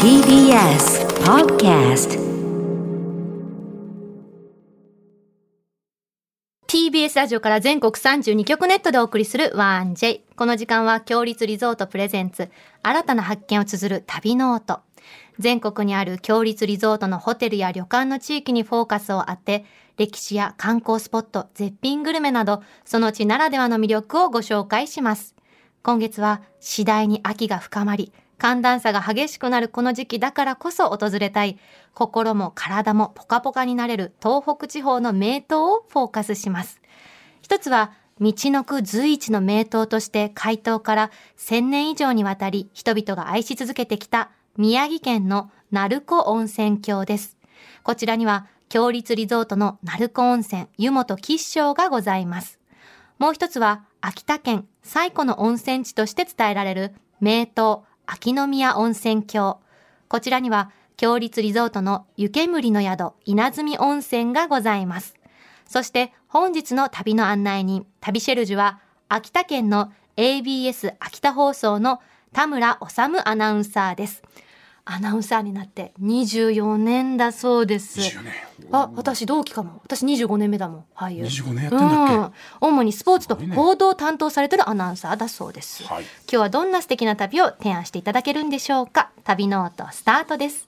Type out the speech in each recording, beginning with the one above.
TBS Podcast TBS ラジオから全国32局ネットでお送りする 1J。この時間は共立リゾート presents、新たな発見を綴る旅ノオト。全国にある共立リゾートのホテルや旅館の地域にフォーカスを当て、歴史や観光スポット、絶品グルメなど、その地ならではの魅力をご紹介します。今月は次第に秋が深まり、寒暖差が激しくなるこの時期だからこそ訪れたい、心も体もポカポカになれる東北地方の名湯をフォーカスします。一つは、道のく随一の名湯として開湯から1000年以上にわたり人々が愛し続けてきた宮城県の鳴子温泉郷です。こちらには、強立リゾートの鳴子温泉湯本吉祥がございます。もう一つは、秋田県最古の温泉地として伝えられる名湯秋宮温泉郷。こちらには、強立リゾートの湯煙の宿稲積温泉がございます。そして本日の旅の案内人、旅シェルジュは秋田県の ABS 秋田放送の田村治アナウンサーです。アナウンサーになって24年だそうです。20年あ、私同期かも。私25年目だもん、俳優。25年やってんだっけ？うん、主にスポーツと報道を担当されてるアナウンサーだそうです。はい今日はどんな素敵な旅を提案していただけるんでしょうか？旅ノートスタートです。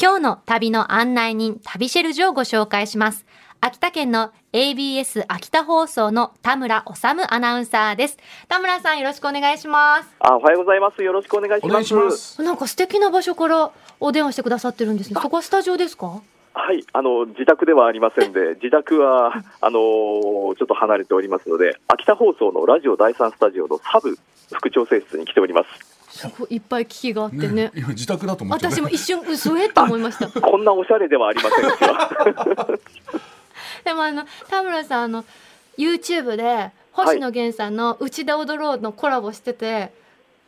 今日の旅の案内人、旅シェルジュをご紹介します。秋田県の ABS 秋田放送の田村治アナウンサーです。田村さんよろしくお願いします。あ、おはようございます。よろしくお願いします。ますなんか素敵な場所からお電話してくださってるんですね。そこはスタジオですか？はい、あの自宅ではありませんで、自宅はあのーちょっと離れておりますので、秋田放送のラジオ第三スタジオのサブ副調整室に来ております。すごいいっぱい機器があってね。今自宅だと思って、ね、私も一瞬、嘘 えと思いました。こんなおしゃれではありません でもあの田村さんあの YouTube で星野源さんの「うちで踊ろう」のコラボしてて、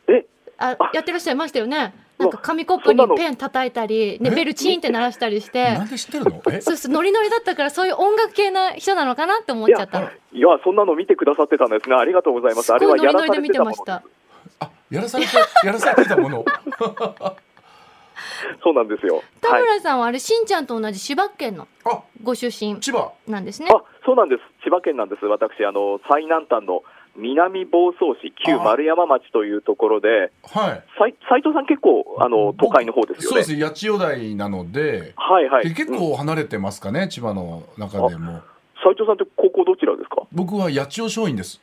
え、ああ。やってらっしゃいましたよね。なんか紙コップにペン叩いたり、ね、え？ベルチーンって鳴らしたりして。なんで知ってるの？え？そうそうノリノリだったからそういう音楽系な人なのかなって思っいやちゃったの。いや、そんなの見てくださってたんですね。ありがとうございます。すごいやノリノリで見てました。あやらされてやらされてたもの そうなんですよ。田はい。村さんはあれしんちゃんと同じ千葉県のあご出身千葉なんですねあ、そうなんです。千葉県なんです。私、あの最南端の南房総市旧丸山町というところで、はい斉斉藤さん結構あの都会の方ですよね。そうです八千代台なので、はいはい。で結うん構離れてますかね千葉の中でも斉藤さんって高校どちらですか？僕は八千代松陰です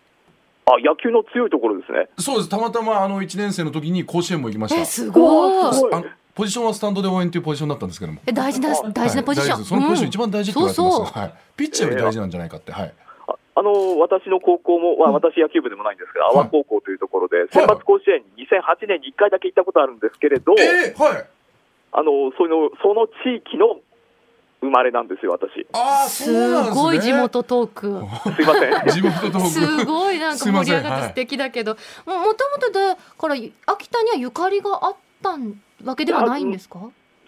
あ、野球の強いところですね。そうですたまたまあの1年生の時に甲子園も行きましたえすごいポジションはスタンドで応援というポジションだったんですけども。え大事な大事なポジション、はいそのポジション一番大事って言われてます、うんそうそう。はい、ピッチャーより大事なんじゃないかって。はい。ああの私の高校も、まあ、私野球部でもないんですが、阿波高校というところで、選抜甲子園に2008年に1回だけ行ったことあるんですけれど、えー、はい。あのそのその地域の生まれなんですよ、私。あすね。すごい地元トーク。すいません。地元トーク。すごいなんか盛り上がって素敵だけど、ももともとだから秋田にはゆかりがあったわけではないんですか？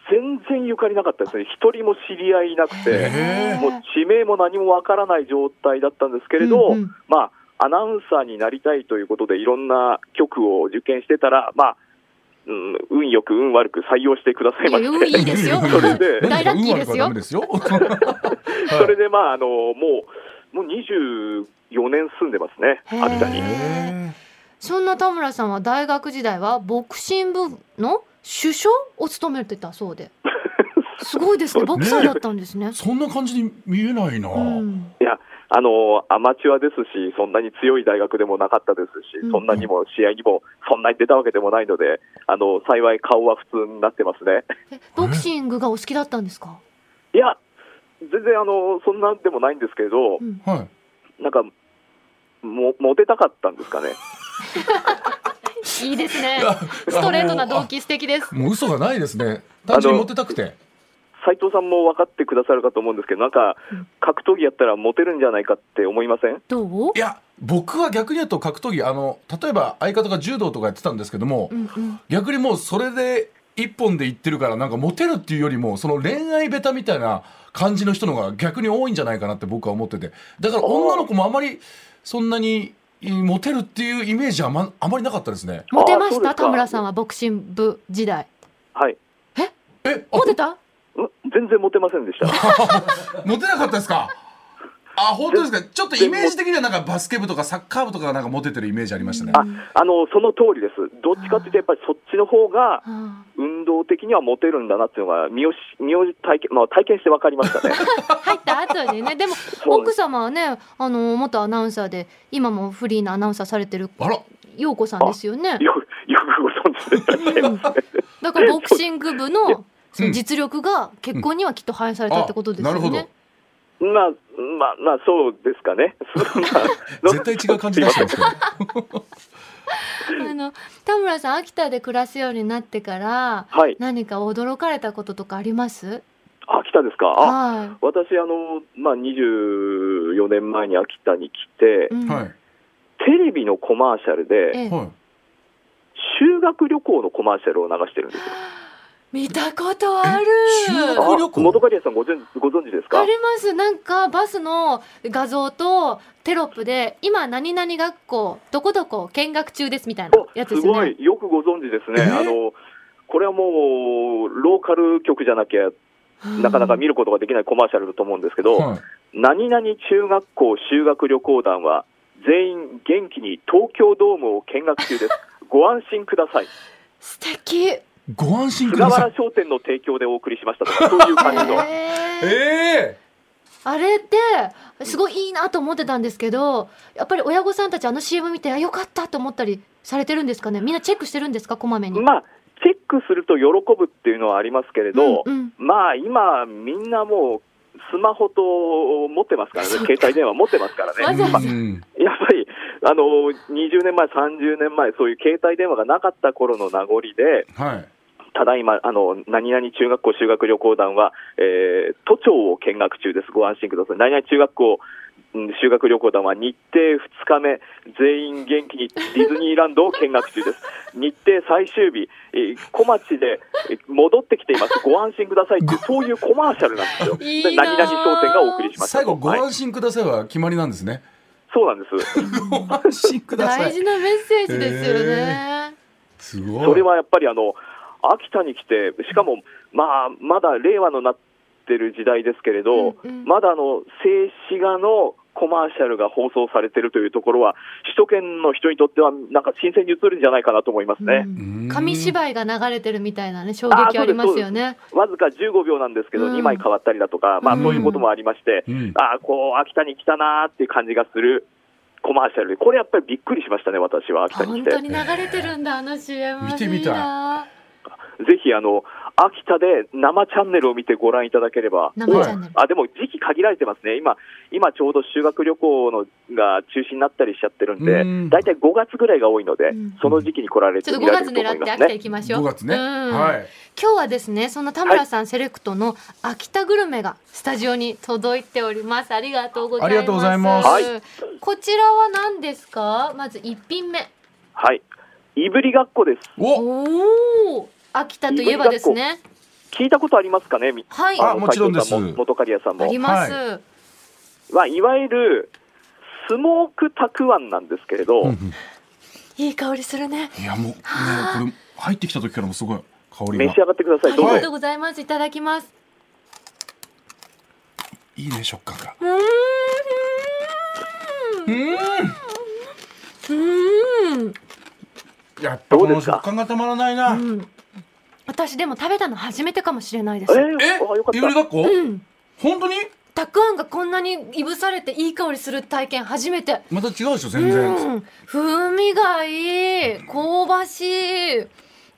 全然ゆかりなかったですね、一人も知り合いいなくて、もう地名も何もわからない状態だったんですけれど、うんうん。まあ、アナウンサーになりたいということで、いろんな局を受験してたら、まあ、うん、運よく運悪く採用してくださいまして、いいですよ。それで。大ラッキーですよ。運悪くはダメですよ。それで、まあ、あのもう、もう24年住んでますね、秋田に。へそんな田村さんは大学時代はボクシング部の首相を務めてたそうで。すごいですね。ボクサーだったんですねー。そんな感じに見えないな、うん。いやあのアマチュアですし、そんなに強い大学でもなかったですし、うんそんなにも試合にもそんなに出たわけでもないので、あの幸い顔は普通になってますね。えボクシングがお好きだったんですか？いや、全然あのそんなんでもないんですけれどう、ん。はいなんか、もモテたかったんですかね。いいですね。ストレートな動機素敵です。もう嘘がないですね単純にモテたくて斉藤さんも分かってくださるかと思うんですけど、なんかうん格闘技やったらモテるんじゃないかって思いません？どう？い？や僕は逆に言うと格闘技あの例えば相方が柔道とかやってたんですけども、うんうん。逆にもうそれで一本で言ってるからなんかモテるっていうよりもその恋愛ベタみたいな感じの人の方が逆に多いんじゃないかなって僕は思っててだから女の子もあまりそんなにモテるっていうイメージはあまあまりなかったですね。モテました？田村さんはボクシング時代。はい。え？あモテた？ん？全然モテませんでした。モテなかったですか？あ本当ですか？ちょっとイメージ的にはなんかバスケ部とかサッカー部とかがなんかモテてるイメージありましたね。あ、あの、その通りです。どっちかっていうと、やっぱりそっちの方が、あ運動的にはモテるんだなっていうのが、身をし、身を体験、まあ体験して分かりましたね。ー 入った後にね。でも奥様はねあの元アナウンサーで今もフリーのアナウンサーされてるあら。陽子さんですよね。よく、よくご存知でいらっしゃいますね。だからボクシング部 の実力が結婚にはきっと反映されたってことですよあなるほど。ね。まあ、まあ、まあ、そうですかね。まあ絶対違う感じ出してますけど あの田村さん秋田で暮らすようになってからはい。何か驚かれたこととかあります？あ、来たですか？あ、は私、あの、まあ、24年前に秋田に来てい。、うんはいテレビのコマーシャルで、ええはい修学旅行のコマーシャルを流してるんですよ。見たことある。え修学あ旅行？元カリアさんご存ご存知ですか？ありますなんかバスの画像とテロップで今何々学校どこどこ見学中ですみたいなやつですね。ごい、よくご存知ですね。えあの、これはもう、ローカル局じゃなきゃ、なかなか見ることができないコマーシャルだと思うんですけど、はい何々中学校修学旅行団は、全員元気に東京ドームを見学中です。ご安心ください。素敵。ご安心く菅ださい。原商店の提供でお送りしましたとか、そういう感じの。えー。えあれってすごいいいなと思ってたんですけどやっぱり親御さんたちあの CM 見てあよかったと思ったりされてるんですかね？みんなチェックしてるんですか？こまめに。まあ、チェックすると喜ぶっていうのはありますけれど、うんうん。まあ今、みんなもう、スマホと持ってますからね、携帯電話持ってますからね。わざわざ。うんやっぱり、あの、20年前、30年前、そういう携帯電話がなかった頃の名残で、はいただいま、あの、何々中学校修学旅行団は、えー都庁を見学中です。ご安心ください。何々中学校、うん修学旅行団は日程2日目、全員元気にディズニーランドを見学中です。日程最終日、えー小町でえー戻ってきています。ご安心くださいっていう、そういうコマーシャルなんですよ。いいな何々商店がお送りしましたと。最後ごはい安心くださいは決まりなんですねそうなんです。ご安心ください大事なメッセージですよね。すごいそれはやっぱりあの秋田に来て、しかも、まあ、まだ令和のなってる時代ですけれど、うんうん。まだあの静止画のコマーシャルが放送されてるというところは、首都圏の人にとっては、なんか新鮮に映るんじゃないかなと思いますね。うん。紙芝居が流れてるみたいなね衝撃ありますよね。わずか15秒なんですけど、うん。2枚変わったりだとか、まあ、うん。そういうこともありまして、うん。ああ、こう、秋田に来たなーっていう感じがするコマーシャルで、これやっぱりびっくりしましたね、私は秋田に来て。本当に流れてるんだあの CM 見てみたい。なぜひあの秋田で生チャンネルを見てご覧いただければ、生チャンネル。あでも時期限られてますね、今、今ちょうど修学旅行のが中止になったりしちゃってるんでうん、大体5月ぐらいが多いので、うん。その時期に来られちょっと5て見られ月ると思います狙って秋田行ね。きましょう。5月ね。うん。はい。今日はですねその田村さんセレクトの秋田グルメがスタジオに届いております。ありがとうございます。ありがとうございます。はい。こちらは何ですか？まず一品目。はい、いぶりがっこです。お。おお秋田といえばですね。聞いたことありますかね、みはい。あのもちろんです。元刈谷さんも。あります、はまあ、いわゆるスモークたくあんなんですけれど、うんうん。いい香りするね。いやもうねこれ入ってきた時からもすごい香りが。召し上がってくださあい。どうぞ。りがとうございます。いただきます。いいね食感が。うーん。うん。うーん。やっぱこのどうですか？食感がたまらないな。うん私でも食べたの初めてかもしれないです。えー、え？あよかった。いぶりがっこうん。本当に？たくあんがこんなにいぶされていい香りする体験初めて。また違うでしょ全然。うん、風味がいい。香ばしい。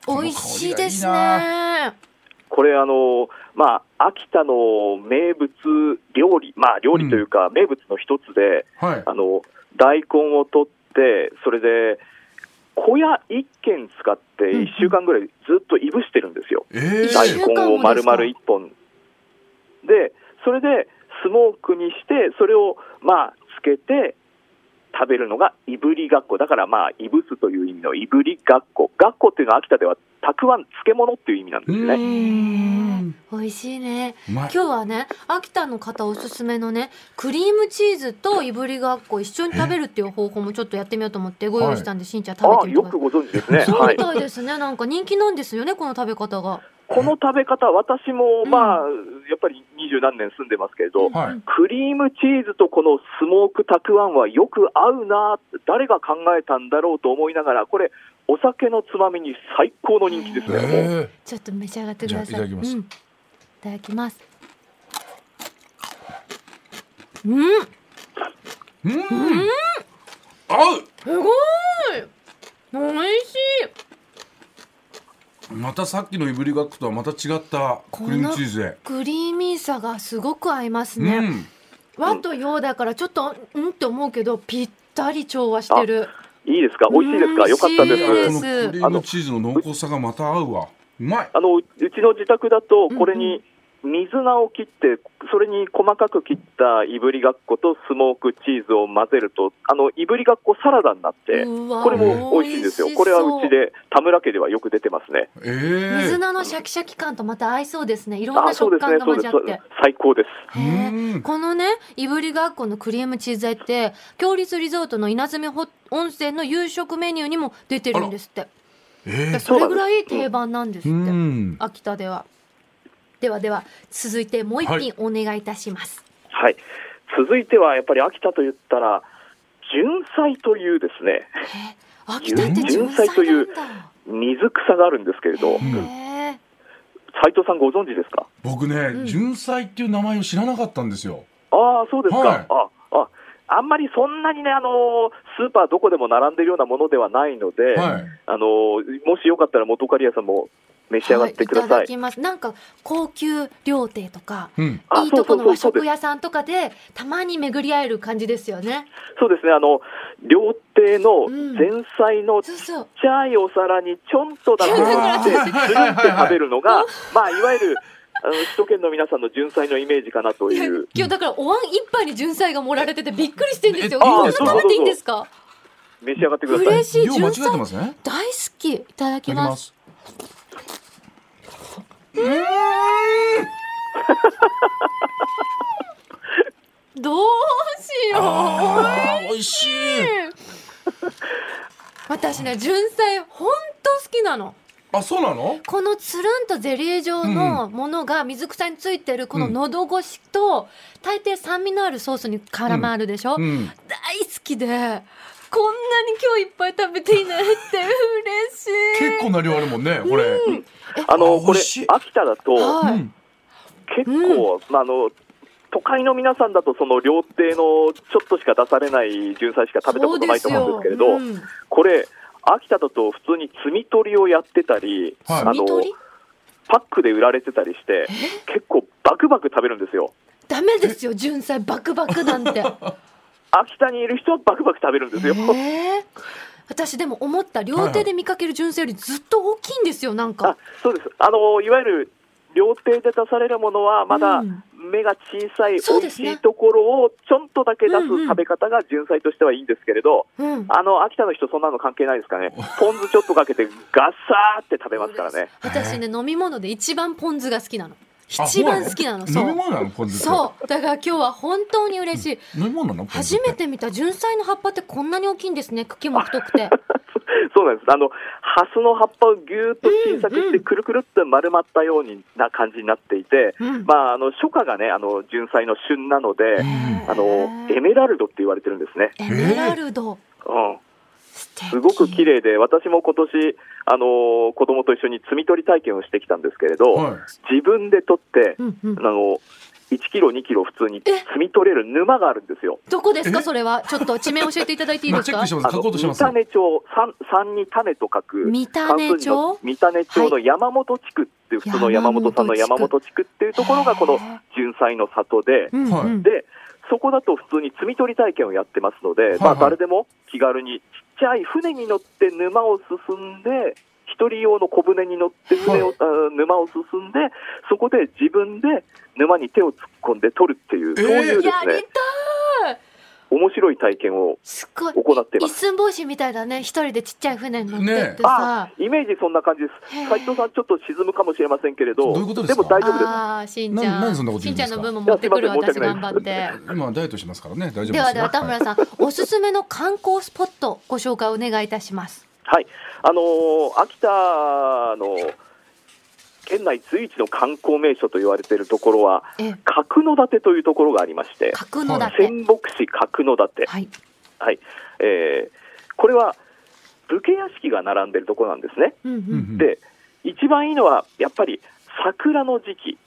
美味しいですね。これあの、まあ、秋田の名物料理、まあ、料理というか、名物の一つで、はい。あの大根を取って、それで小屋1軒使ってうん。うん1週間ぐらいずっといぶしてるんですよ、大根を丸々1本。で、それでスモークにして、それをまあつけて食べるのがいぶりがっこ。だからまあいぶすという意味のいぶりがっこ。がっこっていうのは秋田ではたくあん漬物っていう意味なんですうね。ん。美味しいね。今日はね秋田の方おすすめのねクリームチーズといぶりがっこ一緒に食べるっていう方法もちょっとやってみようと思ってご用意したんで、しんちゃん食べあてみてください。よくご存知ですね。そうみはい。たいですね、なんか人気なんですよねこの食べ方がこの食べ方、私もうん。まあ、やっぱり二十何年住んでますけれど、はい。クリームチーズとこのスモークたくあんはよく合うな、誰が考えたんだろうと思いながら、これ、お酒のつまみに最高の人気ですね。もうえ。ちょっと召し上がってください。じゃあいただきます。うん、いただきます。うん。ーうん。合う。すごい。美味しいまたさっきのいぶりがっことはまた違ったクリームチーズでクリーミーさがすごく合いますね、うん。和と洋だからちょっとうんって思うけどぴったり調和してる。いいですか？美味しいですか？うんよかったで。す。このクリームチーズの濃厚さがまた合うわ。うまい。あのうちの自宅だと、これに水菜を切って、それに細かく切ったいぶりがっことスモークチーズを混ぜると、あのいぶりがっこサラダになって、これも美味しいんですよ。これはうちで田村家ではよく出てますね。ええ水菜のシャキシャキ感とまた合いそうですね。いろんな食感が。混ざって。最高です。このねいぶりがっこのクリームチーズあえって強立リゾートの稲積ほ温泉の夕食メニューにも出てるんですって。ええそれぐらい定番なんですうって。ん。秋田ではではでは続いてもう一品お願いいたします、はい。続いてはやっぱり秋田と言ったら、純菜というですね、秋田って純純菜菜という水草があるんですけれど、ん。へえ。斉藤さんご存知ですか？僕ね、うん。純菜っていう名前を知らなかったんですよ。ああ、そうですか。はい。あああんまりそんなにね、あのスーパーどこでも並んでるようなものではないので、はい。あのもしよかったら元カリ屋さんも召し上がってください。はい、いただきます。なんか高級料亭とかうん。あいいとこの和食屋さんとかでたまに巡り合える感じですよね。そうですね、あの料亭のうん。前菜のちっちゃいお皿にちょんとだけあーして、はいつるんって食べるのがはい、まあ、いわゆるあの首都圏の皆さんの純菜のイメージかなという。今日だからお椀一杯に純菜が盛られててびっくりしてんですよ。えこんなあーそう食べていいんですか？召し上がってください。嬉しい。純菜大好き。いただきますどうしよう。美味しい。私ね純菜ほんと好きなの。あそうなの？このつるんとゼリー状のものが水草についてるこの喉越しと大抵酸味のあるソースに絡まるでしょ、うん。大好きでこんなに今日いっぱい食べていいなって嬉しい。結構な量あるもんねこれ。あのこれ秋田だとはいうん。結構、まああの都会の皆さんだとその料亭のちょっとしか出されない純菜しか食べたことないと思うんですけれど、そうですよこれ秋田だと普通に摘み取りをやってたり、はい。あのパックで売られてたりして結構バクバク食べるんですよ。ダメですよ純菜バクバクなんて 秋田にいる人はバクバク食べるんですよ。えー。私でも思った料亭で見かける純菜よりずっと大きいんですよなんあかそうです。あのいわゆる料亭で出されるものはまだうん。目が小さい美味しそうですね。いところをちょんとだけ出すうんうん。食べ方が純菜としてはいいんですけれど、うん。あの秋田の人そんなの関係ないですかね。ポン酢ちょっとかけてガッサーって食べますからね。私ね飲み物で一番ポン酢が好きなの。あ一番好きなのそう。飲み物なのポン酢って。そう。だから今日は本当に嬉しい。飲み物なのポン酢って？初めて見た。純菜の葉っぱってこんなに大きいんですね。茎も太くて。そうなんです。あのハスの葉っぱをぎゅーっと小さくしてくるくるっと丸まったようにな感じになっていて、うん。まあ、あの初夏がねあの純菜の旬なので、あのエメラルドって言われてるんですね。エメラルド。うんすごく綺麗で、私も今年あのー子供と一緒に摘み取り体験をしてきたんですけれど、はい。自分で取って、うんうん。あの1キロ、2キロ普通に摘み取れる沼があるんですよ。どこですか？え？それは？ちょっと地名教えていただいていいまあですか？チェックします。あの三種町三三に種と書く三種町？三種町の山本地区っていう普通の山本さんの山本地区っていうところがこの純菜の里で、でそこだと普通に摘み取り体験をやってますので、まあ、はい。誰でも気軽にちっちゃい船に乗って沼を進んで一人用の小舟に乗って船を、あ沼を進んでそこで自分で沼に手を突っ込んで取るっていう、そういうですやりね面白い体験をすっごい。行っています。一寸法師みたいだね。一人でちっちゃい船に乗ってねってさ、イメージそんな感じです。斉藤さん、ちょっと沈むかもしれませんけれど、どういうことですか？も大丈夫です。ああしんちゃん。しんちゃんの分も持ってくる私頑張って。今ダイエットしてますからね。大丈夫ですよ。ではでは田村はいさん、おすすめの観光スポットご紹介お願いいたします。はい、あのー秋田の県内随一の観光名所と言われているところは、え角館というところがありまして、角館。仙北市角館、はい。はい。えーこれは武家屋敷が並んでいるところなんですね。うんううん。で、一番いいのは、やっぱり桜の時期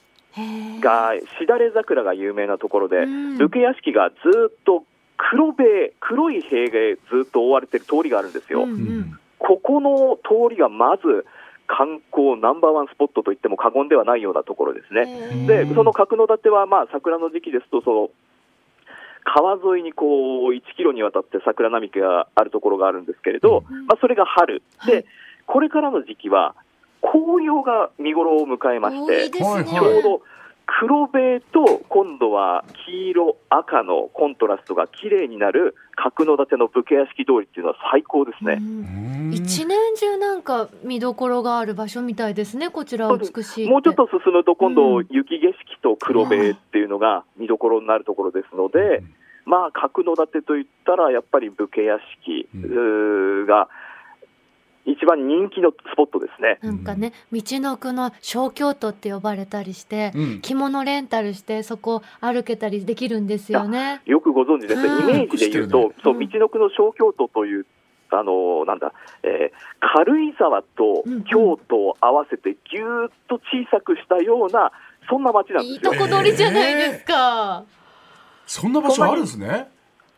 が、しだれ桜が有名なところで、うん。武家屋敷がずっと黒塀、黒い塀でずっと覆われている通りがあるんですよ。うんうん。ここの通りがまず観光ナンバーワンスポットといっても過言ではないようなところですね。で、その角館は、まあ、桜の時期ですと、その川沿いにこう1キロにわたって桜並木があるところがあるんですけれど、うんまあ、それが春、はい。でこれからの時期は紅葉が見頃を迎えまして、ちょうど黒塀と今度は黄色、赤のコントラストが綺麗になる角館の武家屋敷通りっていうのは最高ですね。一年中なんか見どころがある場所みたいですねこちら。美しいて。もうちょっと進むと、今度、うん雪景色と黒塀っていうのが見どころになるところですので、まあ、角館といったら、やっぱり武家屋敷うん。うーが一番人気のスポットですね。なんかね道のくの小京都って呼ばれたりして、うん。着物レンタルしてそこ歩けたりできるんですよね。よくご存知ですね、うん。イメージで言うと、よそううん。道のくの小京都という、あのなんだ、えー軽井沢と京都を合わせてぎゅーっと小さくしたような、そんな街なんいいですよ。とこ取りじゃないですか。そんな場所あるんですね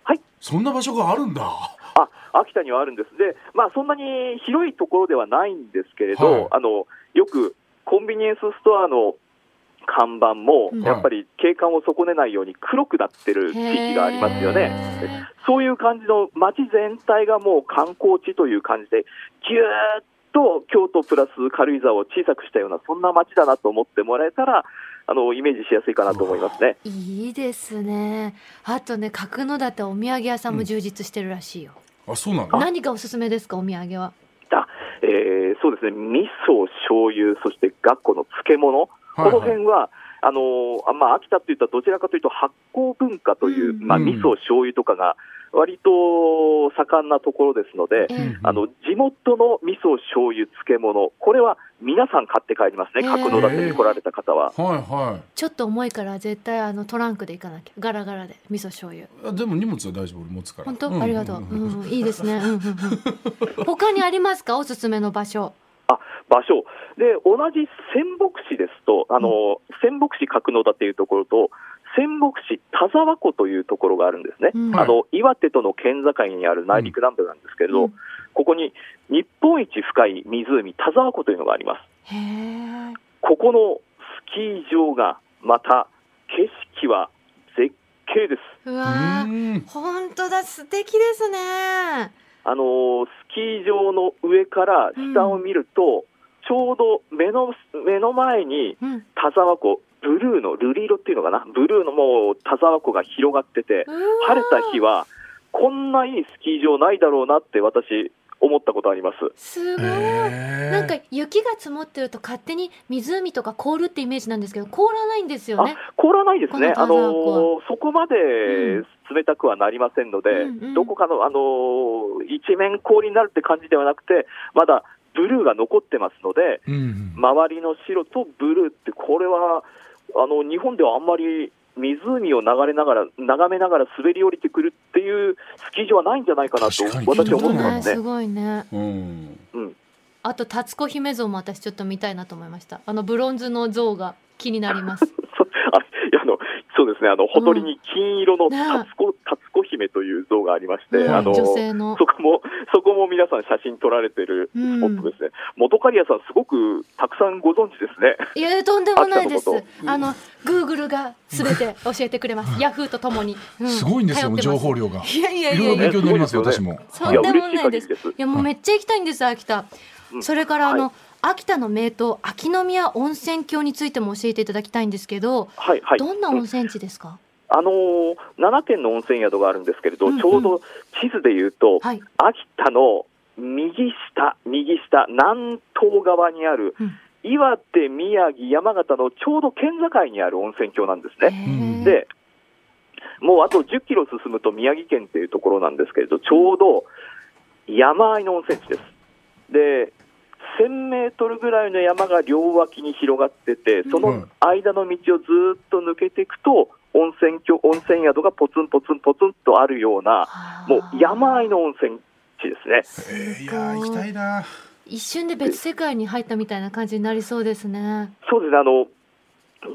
はい。そんな場所があるんだ。あ秋田にはあるんです、でまあ、そんなに広いところではないんですけれど、はい。あのよくコンビニエンスストアの看板もうん、やっぱり景観を損ねないように黒くなってる地域がありますよね。へそういう感じの街全体がもう観光地という感じで、ぎゅーっと京都プラス軽井沢を小さくしたような、そんな街だなと思ってもらえたら、あのイメージしやすいかなと思いますね。ーいいですね。あとね角館お土産屋さんも充実してるらしいよ。あそうなんだ何がおすすめですかお土産は？あえーそうですね、味噌、醤油、そしてがっこの漬物、はいこの辺は、あのまあ、秋田といったらどちらかというと発酵文化という、うんまあ、うん味噌、醤油とかが割と盛んなところですので、えーあの地元の味噌、醤油、漬物、これは皆さん買って帰りますね、角館に来られた方は。はいはちょっと重いから絶対あのトランクで行かなきゃ。ガラガラで味噌醤油。いあでも荷物は大丈夫。俺持つから。本当、んありがとう、んうんうん。いいですね、うんうんうん、他にありますか？おすすめの場所。場所。で同じ仙北市ですと、あの仙北市角館というところと、仙北市田沢湖というところがあるんですね、うん。あの岩手との県境にある内陸南部なんですけれど、うん。ここに日本一深い湖、田沢湖というのがあります。ここのスキー場がまた景色は絶景です。うわ本当だ素敵ですね。あのースキー場の上から下を見ると、ちょうど目の目の前にうん。田沢湖、ブルーの瑠璃色っていうのかな、ブルーのもう田沢湖が広がってて、晴れた日はは、こんないいスキー場ないだろうなって私、思ったことあります。すごい。なんか雪が積もってると勝手に湖とか凍るってイメージなんですけど凍らないんですよね？あ凍らないですね、あこのそこまでうん。冷たくはなりませんので、うんうん。どこかの、あのー一面氷になるって感じではなくて、まだブルーが残ってますので、うん。周りの白とブルーって、これはあの日本ではあんまり湖を流れながら、眺めながら滑り降りてくるっていうスキー場はないんじゃないかなと私は思ってねますね。す。ごいね。うん。うん。あとタツコ姫像も私ちょっと見たいなと思いました。あのブロンズの像が気になります。そあいやあのそうですね、あのほとりに金色のねタツコ、タツコ姫という像がありまして、うん。あの女性の。そこも、そこも皆さん写真撮られてるスポットですね。元刈谷さん、すごくたくさんご存知ですね。いやとんでもないです。あのグーグルがすべて教えてくれます。ヤフーとともに、うん。すごいんですよ情報量が。いやいやいや勉強になりますいや私も。そんでもないです。いやもうめっちゃ行きたいんです秋田、うん。それからあの、はい秋田の名湯秋宮温泉郷についても教えていただきたいんですけど、はい、はい。どんな温泉地ですか、あのー、7軒の温泉宿があるんですけれど、うんうんちょうど地図で言うと、はい。秋田の右下、右下、南東側にある、うん岩手、宮城、山形のちょうど県境にある温泉郷なんですね。で、もうあと10キロ進むと宮城県っていうところなんですけれど、ちょうど山あいの温泉地です。で、1000メートルぐらいの山が両脇に広がってて、その間の道をずっと抜けていくと、温泉郷温泉宿がポツンポツンポツンとあるような、もう山あいの温泉地ですね。えー、いやー行きたいな一瞬で別世界に入ったみたいな感じになりそうですね。そうですね、あの、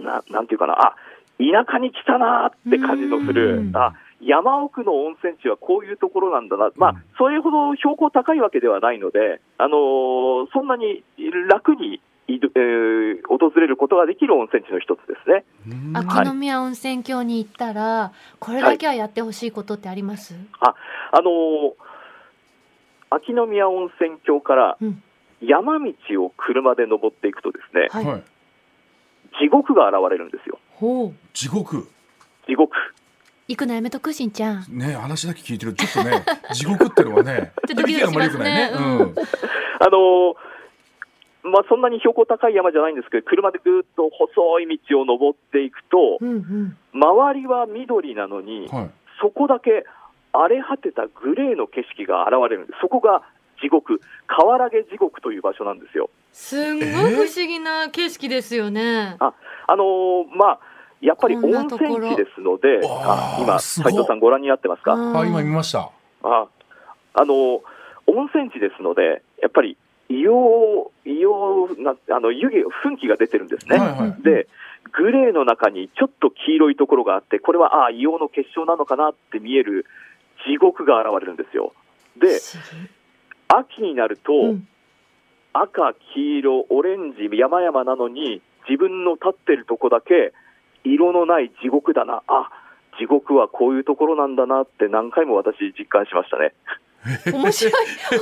ななんていうかな、あ田舎に来たなーって感じのすうるん、あ山奥の温泉地はこういうところなんだな、まあ、それほど標高高いわけではないので、あのーそんなに楽に、えー訪れることができる温泉地の一つですね。うん秋宮温泉郷に行ったら、これだけはやってほしいことってあります、ああのー秋宮温泉郷からうん山道を車で登っていくとですね、はい。はい地獄が現れるんですよ。ほう。地獄地獄。行くのやめとくしんちゃん。ね話だけ聞いてる。とちょっとね 地獄ってのはねちょっとドキドキしますね。あんまり良くないね。うん。うん。あのーまあ、そんなに標高高い山じゃないんですけど、車でぐーっと細い道を登っていくと、うんうん。周りは緑なのに、はい。そこだけ荒れ果てたグレーの景色が現れるんです、そこが地獄、河原毛地獄という場所なんですよ。すんごい不思議な景色ですよね。ああのーまあやっぱり温泉地ですので、今、斉藤さん、ご覧になってますか、うんあ今見ました。ああのー温泉地ですので、やっぱり硫黄、硫黄なあの湯気、噴気が出てるんですね。はいはい。で、グレーの中にちょっと黄色いところがあって、これはああ、硫黄の結晶なのかなって見える地獄が現れるんですよ。で、秋になると、うん。赤、黄色、オレンジ、山々なのに、自分の立ってるとこだけ、色のない地獄だな、あ地獄はこういうところなんだなって何回も私、実感しましたね。面白い、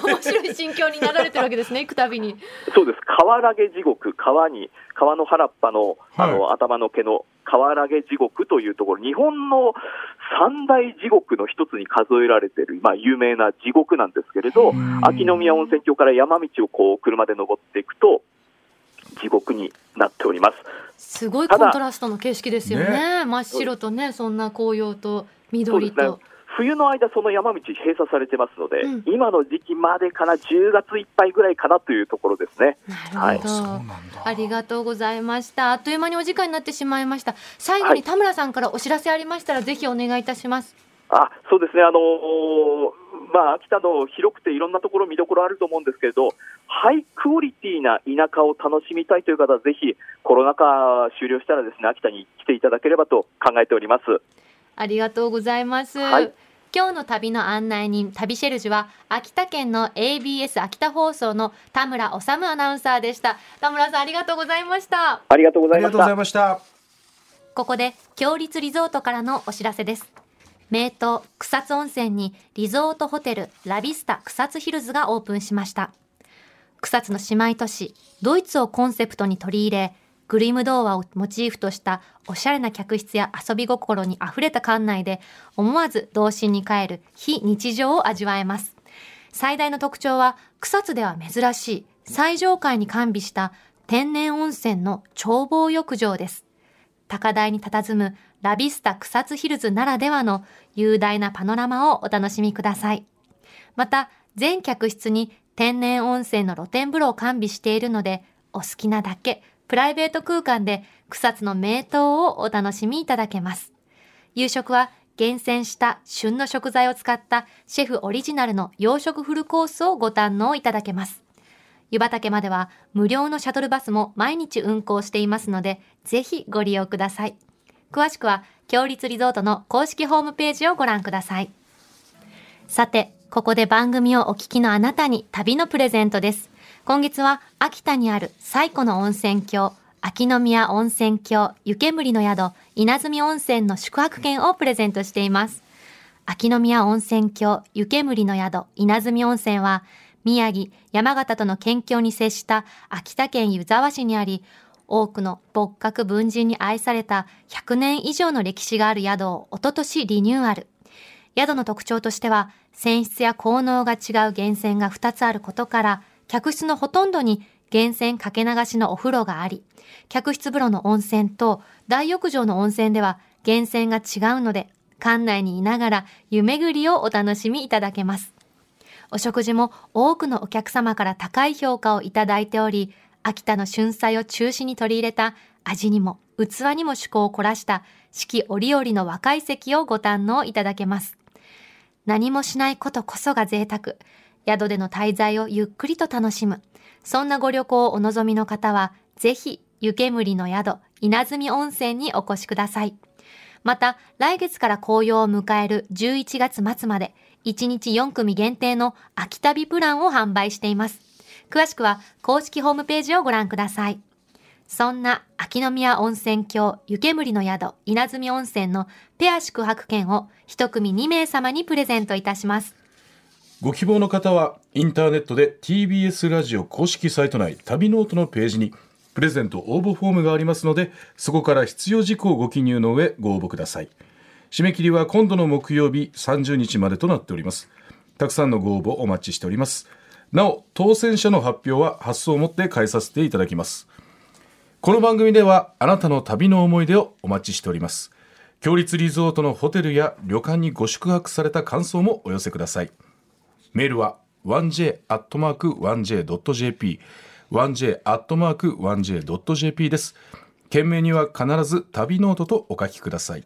面白い心境になられてるわけですね、行くたびに。そうです、河原毛地獄、川に、川の原っぱのあの、は頭の毛の河原毛地獄というところ、日本の三大地獄の一つに数えられている、まあ、有名な地獄なんですけれど、うん秋宮温泉郷から山道をこう車で登っていくと、地獄になっております。すごいコントラストの景色ですよね。真っ白とね、そんな紅葉とそう緑ですねと。冬の間、その山道閉鎖されてますので、うん今の時期までかな、10月いっぱいぐらいかなというところですね。なるほど。そうなんだありがとうございました。あっという間にお時間になってしまいました。最後に田村さんからお知らせありましたら、ぜひお願いいたします。あそうですね、あのーまあ、秋田の広くていろんなところ見どころあると思うんですけれど、ハイクオリティな田舎を楽しみたいという方は、ぜひコロナ禍終了したらですね、秋田に来ていただければと考えております。ありがとうございます。はい今日の旅の案内人、旅シェルジュは、秋田県の ABS 秋田放送の田村治アナウンサーでした。田村さん、ありがとうございました。ありがとうございましたここで、強立リゾートからのお知らせです。名湯草津温泉にリゾートホテルラビスタ草津ヒルズがオープンしました。草津の姉妹都市、ドイツをコンセプトに取り入れ、グリム童話をモチーフとしたおしゃれな客室や遊び心に溢れた館内で思わず童心に帰る非日常を味わえます。最大の特徴は草津では珍しい最上階に完備した天然温泉の眺望浴場です。高台に佇むラビスタ草津ヒルズならではの雄大なパノラマをお楽しみください。また、全客室に天然温泉の露天風呂を完備しているので、お好きなだけプライベート空間で草津の名湯をお楽しみいただけます。夕食は厳選した旬の食材を使ったシェフオリジナルの洋食フルコースをご堪能いただけます。湯畑までは無料のシャトルバスも毎日運行していますので、ぜひご利用ください。詳しくは、強立リゾートの公式ホームページをご覧ください。さて、ここで番組をお聞きのあなたに旅のプレゼントです。今月は秋田にある最古の温泉郷、秋宮温泉郷湯煙の宿、稲積温泉の宿泊券をプレゼントしています。秋宮温泉郷湯煙の宿稲積温泉は宮城、山形との県境に接した秋田県湯沢市にあり、多くの仏閣文人に愛された100年以上の歴史がある宿をおととしリニューアル。宿の特徴としては、泉質や効能が違う源泉が2つあることから、客室のほとんどに源泉かけ流しのお風呂があり、客室風呂の温泉と大浴場の温泉では源泉が違うので、館内にいながら湯巡りをお楽しみいただけます。お食事も多くのお客様から高い評価をいただいており、秋田の春菜を中心に取り入れた味にも器にも趣向を凝らした四季折々の若い席をご堪能いただけます。何もしないことこそが贅沢。宿での滞在をゆっくりと楽しむ。そんなご旅行をお望みの方は、ぜひ、湯煙の宿、稲積温泉にお越しください。また、来月から紅葉を迎える11月末まで、1日4組限定の秋旅プランを販売しています。詳しくは公式ホームページをご覧ください。そんな秋宮温泉郷湯煙の宿稲住温泉のペア宿泊券を一組2名様にプレゼントいたします。ご希望の方はインターネットで TBS ラジオ公式サイト内旅ノオトのページにプレゼント応募フォームがありますのでそこから必要事項をご記入の上ご応募ください締め切りは今度の木曜日30日までとなっておりますたくさんのご応募お待ちしておりますなお当選者の発表は発送をもって返させていただきます。この番組ではあなたの旅の思い出をお待ちしております。強立リゾートのホテルや旅館にご宿泊された感想もお寄せください。メールは 1j.1j.jp 1j.1j.jp です。件名には必ず旅ノオトとお書きください。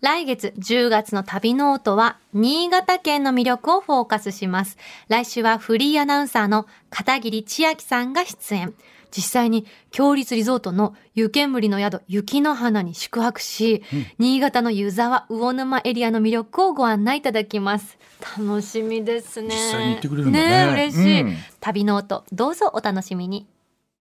来月10月の旅ノオトは新潟県の魅力をフォーカスします。来週はフリーアナウンサーの片桐千晶さんが出演。実際に共立リゾートの湯煙の宿雪の花に宿泊し、新潟の湯沢魚沼エリアの魅力をご案内いただきます。楽しみですね。実際に行ってくれるんだね嬉しい、うん旅ノオトどうぞお楽しみに。